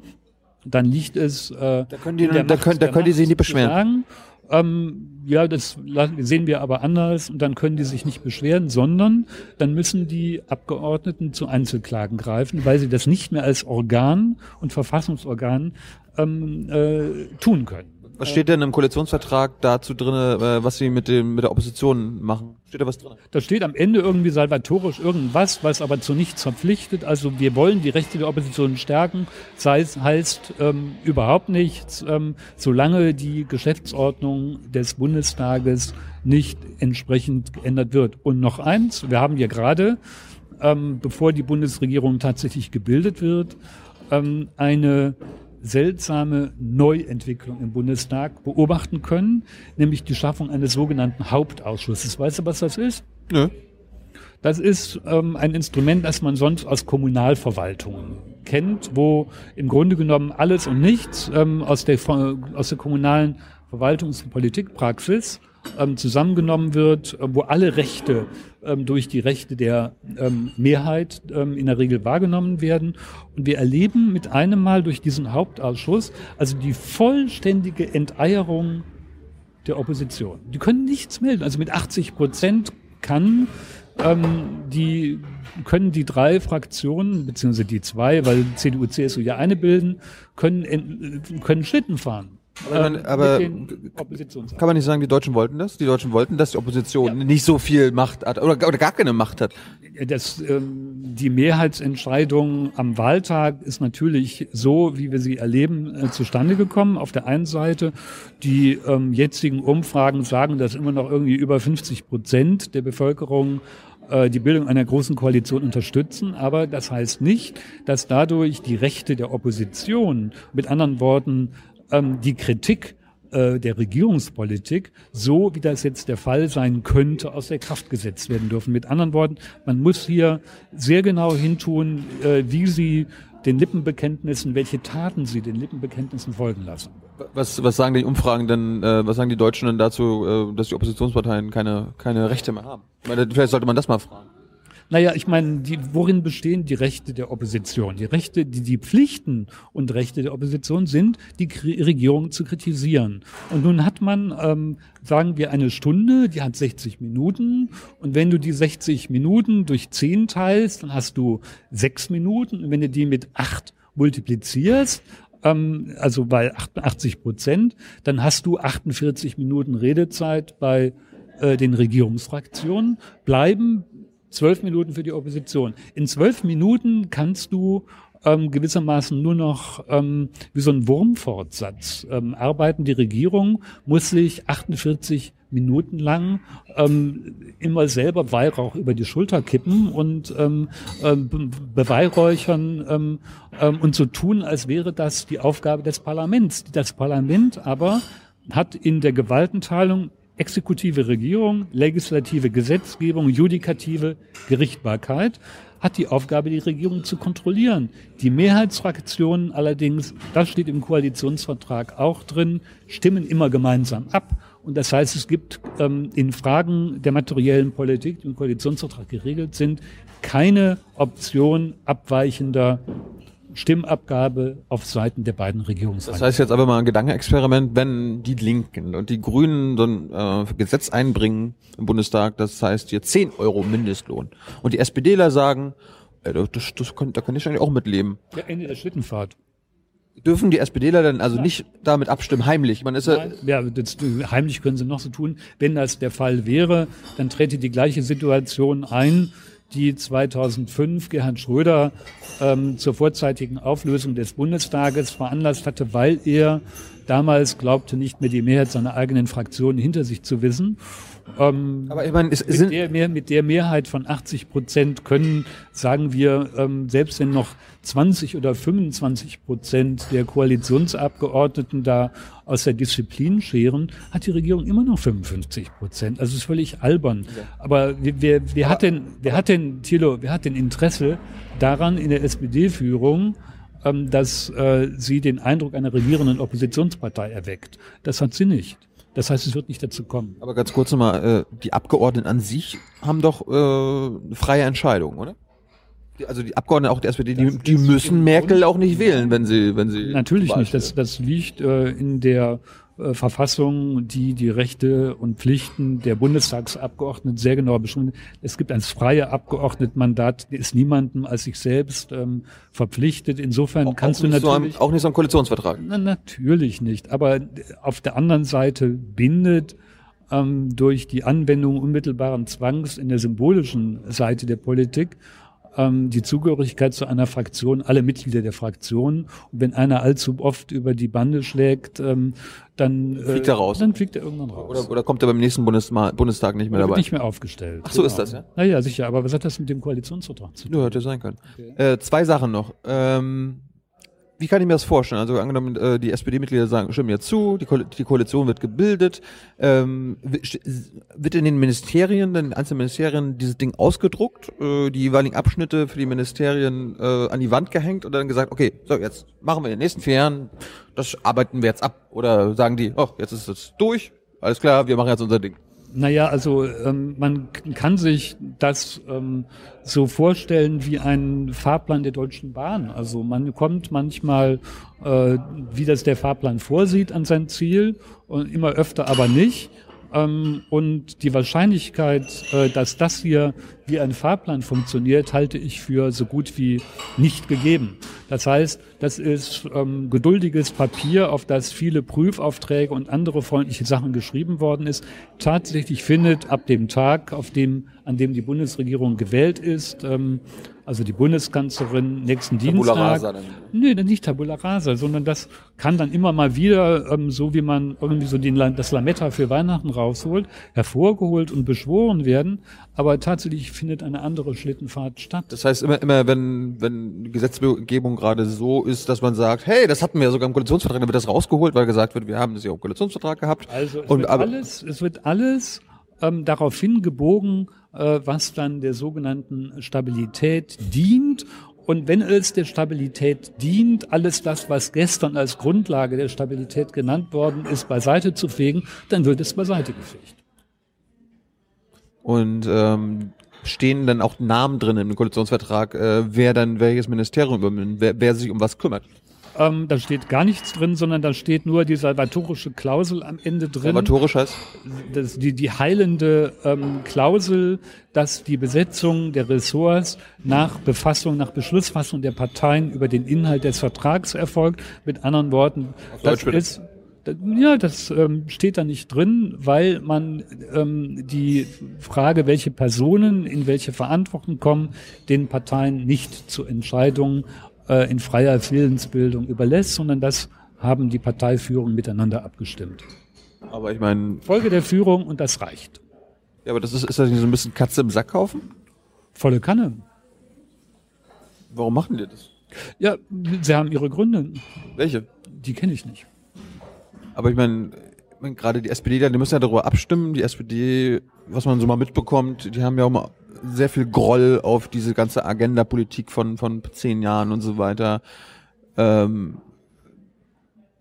dann liegt es. Äh, da können die- da können- da können die sich nicht beschweren. Ähm, ja, das sehen wir aber anders und dann können die sich nicht beschweren, sondern dann müssen die Abgeordneten zu Einzelklagen greifen, weil sie das nicht mehr als Organ und Verfassungsorgan ähm, äh, tun können. Was steht denn im Koalitionsvertrag dazu drin, äh, was sie mit dem mit der Opposition machen? Steht da was drin? Da steht am Ende irgendwie salvatorisch irgendwas, was aber zu nichts verpflichtet. Also wir wollen die Rechte der Opposition stärken, sei es heißt ähm, überhaupt nichts, ähm, solange die Geschäftsordnung des Bundestages nicht entsprechend geändert wird. Und noch eins, wir haben ja gerade, ähm, bevor die Bundesregierung tatsächlich gebildet wird, ähm, eine seltsame Neuentwicklung im Bundestag beobachten können, nämlich die Schaffung eines sogenannten Hauptausschusses. Weißt du, was das ist? Nö. Das ist ähm, ein Instrument, das man sonst aus Kommunalverwaltungen kennt, wo im Grunde genommen alles und nichts ähm, aus, der, aus der kommunalen Verwaltungs- und Politikpraxis ähm, zusammengenommen wird, äh, wo alle Rechte ähm, durch die Rechte der ähm, Mehrheit ähm, in der Regel wahrgenommen werden. Und wir erleben mit einem Mal durch diesen Hauptausschuss also die vollständige Enteierung der Opposition. Die können nichts melden. Also mit 80 Prozent kann ähm, die können die drei Fraktionen beziehungsweise die zwei, weil CDU, CSU ja eine bilden, können en- können Schlitten fahren. Aber ähm, aber. Kann man nicht sagen, die Deutschen wollten das? Die Deutschen wollten, dass die Opposition nicht so viel Macht hat oder, oder gar keine Macht hat. Das, ähm, die Mehrheitsentscheidung am Wahltag ist natürlich so, wie wir sie erleben, äh, zustande gekommen. Auf der einen Seite, die ähm, jetzigen Umfragen sagen, dass immer noch irgendwie über 50 Prozent der Bevölkerung äh, die Bildung einer großen Koalition unterstützen. Aber das heißt nicht, dass dadurch die Rechte der Opposition, mit anderen Worten, ähm, die Kritik äh, der Regierungspolitik, so wie das jetzt der Fall sein könnte, aus der Kraft gesetzt werden dürfen. Mit anderen Worten, man muss hier sehr genau hintun, äh, wie sie den Lippenbekenntnissen, welche Taten sie den Lippenbekenntnissen folgen lassen. Was, was sagen die Umfragen denn, äh, was sagen die Deutschen denn dazu, äh, dass die Oppositionsparteien keine, keine Rechte mehr haben? Vielleicht sollte man das mal fragen. Naja, ich meine, die, worin bestehen die Rechte der Opposition? Die Rechte, die, die Pflichten und Rechte der Opposition sind, die Regierung zu kritisieren. Und nun hat man, ähm, sagen wir, eine Stunde, die hat 60 Minuten. Und wenn du die 60 Minuten durch 10 teilst, dann hast du 6 Minuten. Und wenn du die mit 8 multiplizierst, ähm, also bei 88 Prozent, dann hast du 48 Minuten Redezeit bei äh, den Regierungsfraktionen, bleiben zwölf Minuten für die Opposition. In zwölf Minuten kannst du ähm, gewissermaßen nur noch ähm, wie so ein Wurmfortsatz ähm, arbeiten. Die Regierung muss sich 48 Minuten lang ähm, immer selber Weihrauch über die Schulter kippen und ähm, ähm, beweihräuchern ähm, ähm, und so tun, als wäre das die Aufgabe des Parlaments. Das Parlament aber hat in der Gewaltenteilung exekutive Regierung, legislative Gesetzgebung, judikative Gerichtbarkeit hat die Aufgabe, die Regierung zu kontrollieren. Die Mehrheitsfraktionen allerdings, das steht im Koalitionsvertrag auch drin, stimmen immer gemeinsam ab. Und das heißt, es gibt ähm, in Fragen der materiellen Politik, die im Koalitionsvertrag geregelt sind, keine Option abweichender Stimmabgabe auf Seiten der beiden Regierungsseiten. Das heißt jetzt aber mal ein Gedankenexperiment, wenn die Linken und die Grünen so ein äh, Gesetz einbringen im Bundestag, das heißt hier 10 Euro Mindestlohn. Und die SPDler sagen, äh, das, das kann, da kann ich eigentlich auch mitleben. Ja, Ende der Schlittenfahrt. Dürfen die SPDler dann also Nein. nicht damit abstimmen, heimlich? Man ist Nein, ja, das, heimlich können sie noch so tun. Wenn das der Fall wäre, dann trete die gleiche Situation ein, die 2005 Gerhard Schröder ähm, zur vorzeitigen Auflösung des Bundestages veranlasst hatte, weil er damals glaubte, nicht mehr die Mehrheit seiner eigenen Fraktion hinter sich zu wissen. Ähm, Aber ich meine, es, mit, der, mit der Mehrheit von 80 Prozent können, sagen wir, ähm, selbst wenn noch 20 oder 25 Prozent der Koalitionsabgeordneten da aus der Disziplin scheren, hat die Regierung immer noch 55 Prozent. Also es ist völlig albern. Ja. Aber wer, wer, wer hat denn, wer hat denn, Thilo, wer hat denn Interesse daran in der SPD-Führung, ähm, dass äh, sie den Eindruck einer regierenden Oppositionspartei erweckt? Das hat sie nicht. Das heißt, es wird nicht dazu kommen. Aber ganz kurz nochmal, äh, die Abgeordneten an sich haben doch äh, freie Entscheidung, oder? Also die Abgeordneten auch der SPD, die, die müssen Merkel auch nicht wählen, wenn sie, wenn sie. Natürlich nicht. Das, das liegt äh, in der Verfassung, die die Rechte und Pflichten der Bundestagsabgeordneten sehr genau beschreibt. Es gibt ein freie Abgeordnetenmandat, ist niemandem als sich selbst ähm, verpflichtet. Insofern auch, kannst auch du natürlich so ein, auch nicht so ein Koalitionsvertrag. Na, natürlich nicht. Aber auf der anderen Seite bindet ähm, durch die Anwendung unmittelbaren Zwangs in der symbolischen Seite der Politik ähm, die Zugehörigkeit zu einer Fraktion, alle Mitglieder der Fraktion. Und wenn einer allzu oft über die Bande schlägt, ähm, dann äh, fliegt er raus. Dann fliegt er irgendwann raus. Oder, oder kommt er beim nächsten Bundesma Bundestag nicht mehr oder dabei? Nicht mehr aufgestellt. Ach so genau. ist das, ja? Naja, sicher. Aber was hat das mit dem Koalitionsvertrag zu tun? Ja, hätte sein können. Okay. Äh, zwei Sachen noch. Ähm, wie kann ich mir das vorstellen? Also angenommen, äh, die SPD-Mitglieder sagen, stimmen jetzt zu, die, Ko die Koalition wird gebildet, ähm, wird in den Ministerien, in den einzelnen Ministerien dieses Ding ausgedruckt, äh, die jeweiligen Abschnitte für die Ministerien äh, an die Wand gehängt und dann gesagt, okay, so jetzt machen wir in den nächsten vier Jahren, das arbeiten wir jetzt ab. Oder sagen die, oh, jetzt ist es durch, alles klar, wir machen jetzt unser Ding. Naja, also ähm, man kann sich das ähm, so vorstellen wie ein Fahrplan der Deutschen Bahn. Also man kommt manchmal, äh, wie das der Fahrplan vorsieht, an sein Ziel und immer öfter aber nicht. Ähm, und die Wahrscheinlichkeit, äh, dass das hier wie ein Fahrplan funktioniert, halte ich für so gut wie nicht gegeben. Das heißt, das ist ähm, geduldiges Papier, auf das viele Prüfaufträge und andere freundliche Sachen geschrieben worden ist. Tatsächlich findet ab dem Tag, auf dem, an dem die Bundesregierung gewählt ist, ähm, also die Bundeskanzlerin nächsten Tabula Dienstag. Rasa dann. Nee, nicht Tabula Rasa, sondern das kann dann immer mal wieder, ähm, so wie man irgendwie so den, das Lametta für Weihnachten rausholt, hervorgeholt und beschworen werden. Aber tatsächlich findet eine andere Schlittenfahrt statt. Das heißt immer, immer wenn, wenn die Gesetzgebung gerade so ist, dass man sagt, hey, das hatten wir ja sogar im Koalitionsvertrag, dann wird das rausgeholt, weil gesagt wird, wir haben das ja im Koalitionsvertrag gehabt. Also es und, wird alles, es wird alles ähm, darauf hingebogen, äh, was dann der sogenannten Stabilität dient. Und wenn es der Stabilität dient, alles das, was gestern als Grundlage der Stabilität genannt worden ist, beiseite zu fegen, dann wird es beiseite gefegt. Und ähm, stehen dann auch Namen drin im Koalitionsvertrag, äh, wer dann welches Ministerium übernimmt, wer, wer sich um was kümmert? Ähm, da steht gar nichts drin, sondern da steht nur die salvatorische Klausel am Ende drin. Salvatorisch heißt? Das, die, die heilende ähm, Klausel, dass die Besetzung der Ressorts nach Befassung, nach Beschlussfassung der Parteien über den Inhalt des Vertrags erfolgt. Mit anderen Worten, das Deutsch ist ja, das ähm, steht da nicht drin, weil man ähm, die Frage, welche Personen in welche Verantwortung kommen, den Parteien nicht zur Entscheidung äh, in freier Willensbildung überlässt, sondern das haben die Parteiführungen miteinander abgestimmt. Aber ich meine, Folge der Führung und das reicht. ja, aber das ist, ist das nicht so ein bisschen Katze im Sack kaufen? Volle Kanne. Warum machen die das? Ja, sie haben ihre Gründe. Welche? Die kenne ich nicht. Aber ich meine, gerade die SPD, die müssen ja darüber abstimmen. Die SPD, was man so mal mitbekommt, die haben ja auch mal sehr viel Groll auf diese ganze Agenda-Politik von, von zehn Jahren und so weiter. Ähm,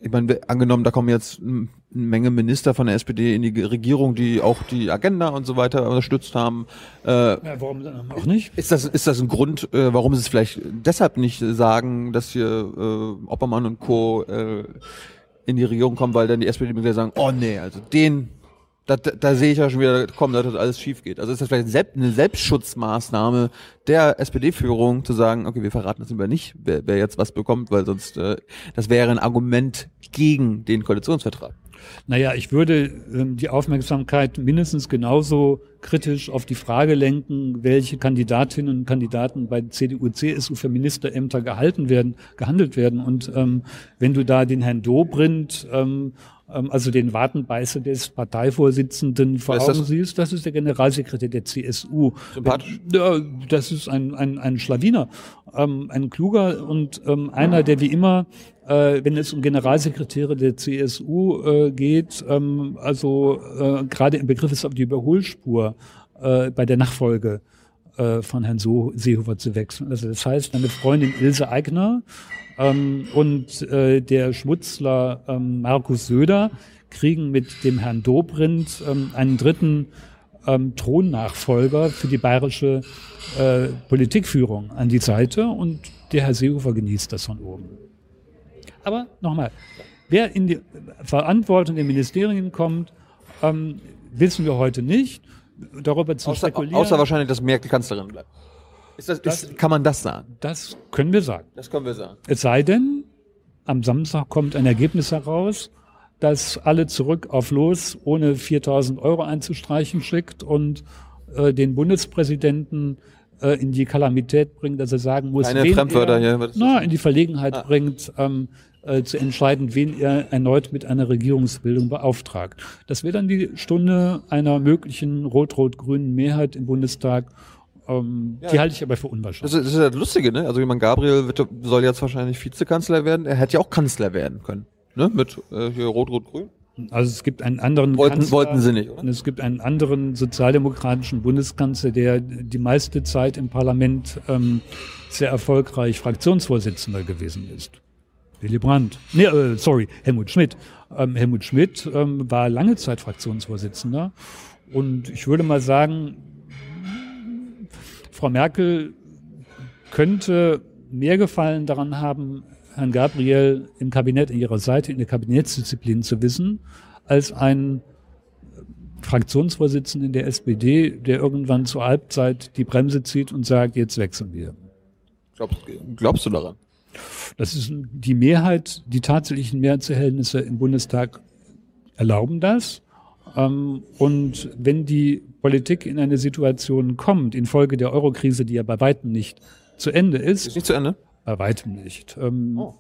ich meine, angenommen, da kommen jetzt eine Menge Minister von der SPD in die Regierung, die auch die Agenda und so weiter unterstützt haben. Äh, Ja, warum dann auch nicht? ist das, ist das ein Grund, äh, warum sie es vielleicht deshalb nicht sagen, dass hier äh, Oppermann und Co. Äh, in die Regierung kommen, weil dann die SPD-Mitglieder sagen, oh nee, also den, da, da, sehe ich ja schon wieder kommen, dass das alles schief geht. Also ist das vielleicht eine Selbstschutzmaßnahme der SPD-Führung zu sagen, okay, wir verraten das lieber nicht, wer, wer jetzt was bekommt, weil sonst äh, das wäre ein Argument gegen den Koalitionsvertrag. Naja, ich würde ähm, die Aufmerksamkeit mindestens genauso kritisch auf die Frage lenken, welche Kandidatinnen und Kandidaten bei CDU, CSU für Ministerämter gehalten werden, gehandelt werden. Und ähm, wenn du da den Herrn Dobrindt, ähm, also den Watenbeißer des Parteivorsitzenden vor ist das? Augen siehst, das ist der Generalsekretär der CSU. Sympathisch? Ja, das ist ein, ein, ein Schlawiner, ähm, ein kluger und ähm, einer, der wie immer, äh, wenn es um Generalsekretäre der CSU äh, geht, ähm, also äh, gerade im Begriff ist auf die Überholspur äh, bei der Nachfolge äh, von Herrn so Seehofer zu wechseln. Also das heißt, meine Freundin Ilse Aigner ähm, und äh, der Schmutzler ähm, Markus Söder kriegen mit dem Herrn Dobrindt ähm, einen dritten ähm, Thronnachfolger für die bayerische äh, Politikführung an die Seite und der Herr Seehofer genießt das von oben. Aber nochmal, wer in die Verantwortung der Ministerien kommt, ähm, wissen wir heute nicht. Darüber zu Außer, spekulieren, außer wahrscheinlich, dass Merkel Kanzlerin bleibt. Ist das, ist, kann man das sagen? das können wir sagen. Das können wir sagen. Es sei denn, am Samstag kommt ein Ergebnis heraus, das alle zurück auf los, ohne 4000 Euro einzustreichen schickt und äh, den Bundespräsidenten äh, in die Kalamität bringt, dass er sagen muss, Keine Fremdwörter er, hier, das? na, in die Verlegenheit Ah. bringt, ähm, äh, zu entscheiden, wen er erneut mit einer Regierungsbildung beauftragt. Das wäre dann die Stunde einer möglichen rot-rot-grünen Mehrheit im Bundestag. Ähm, Die halte ich aber für unwahrscheinlich. Das ist, das ist ja das Lustige, ne? Also jemand Gabriel wird, soll jetzt wahrscheinlich Vizekanzler werden. Er hätte ja auch Kanzler werden können. Ne? Mit äh, hier Rot-Rot-Grün. Also es gibt einen anderen Wollten, Kanzler, wollten sie nicht, oder? und es gibt einen anderen sozialdemokratischen Bundeskanzler, der die meiste Zeit im Parlament ähm, sehr erfolgreich Fraktionsvorsitzender gewesen ist. Willy Brandt. Nee, äh, sorry, Helmut Schmidt. Ähm, Helmut Schmidt ähm, war lange Zeit Fraktionsvorsitzender. Und ich würde mal sagen, Frau Merkel könnte mehr Gefallen daran haben, Herrn Gabriel im Kabinett an ihrer Seite in der Kabinettsdisziplin zu wissen, als ein Fraktionsvorsitzenden der SPD, der irgendwann zur Halbzeit die Bremse zieht und sagt, jetzt wechseln wir. Glaubst, glaubst du daran? Das ist die Mehrheit, die tatsächlichen Mehrheitsverhältnisse im Bundestag erlauben das. Ähm, Und wenn die Politik in eine Situation kommt, infolge der Eurokrise, die ja bei weitem nicht zu Ende Ist ist, nicht zu Ende? bei weitem nicht. Ähm, Oh.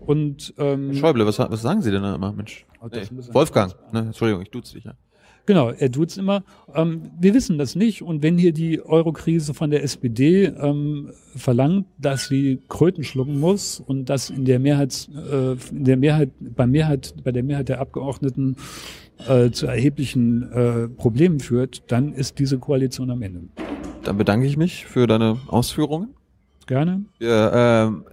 Und ähm, Schäuble, was, was sagen Sie denn da immer, Mensch? Oh, muss ein- Wolfgang, ne? Entschuldigung, ich duze dich, ja. Genau, er tut's immer. Ähm, wir wissen das nicht. Und wenn hier die Eurokrise von der SPD ähm, verlangt, dass sie Kröten schlucken muss und das in der Mehrheit, äh, in der Mehrheit, bei Mehrheit, bei der Mehrheit der Abgeordneten äh, zu erheblichen äh, Problemen führt, dann ist diese Koalition am Ende. Dann bedanke ich mich für deine Ausführungen. Gerne. Wir ähm,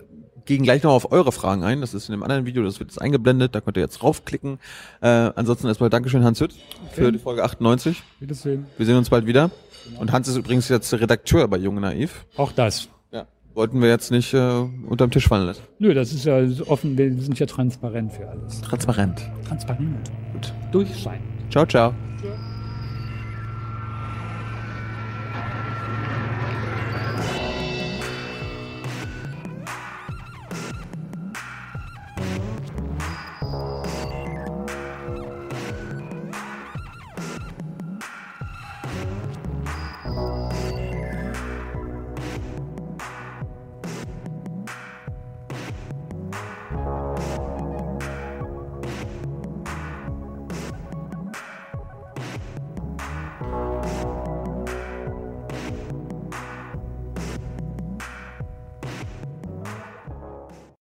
gehen gleich noch auf eure Fragen ein. Das ist in dem anderen Video, das wird jetzt eingeblendet. Da könnt ihr jetzt draufklicken. Äh, ansonsten erstmal Dankeschön, Hans Hütt, für die Folge 98. Wiedersehen. Wir sehen uns bald wieder. Und Hans ist übrigens jetzt Redakteur bei Jung Naiv. Auch das. Ja. Wollten wir jetzt nicht äh, unterm Tisch fallen lassen. Nö, das ist ja offen. Wir sind ja transparent für alles. Transparent. Transparent. Gut. Durchschein. Ciao, ciao.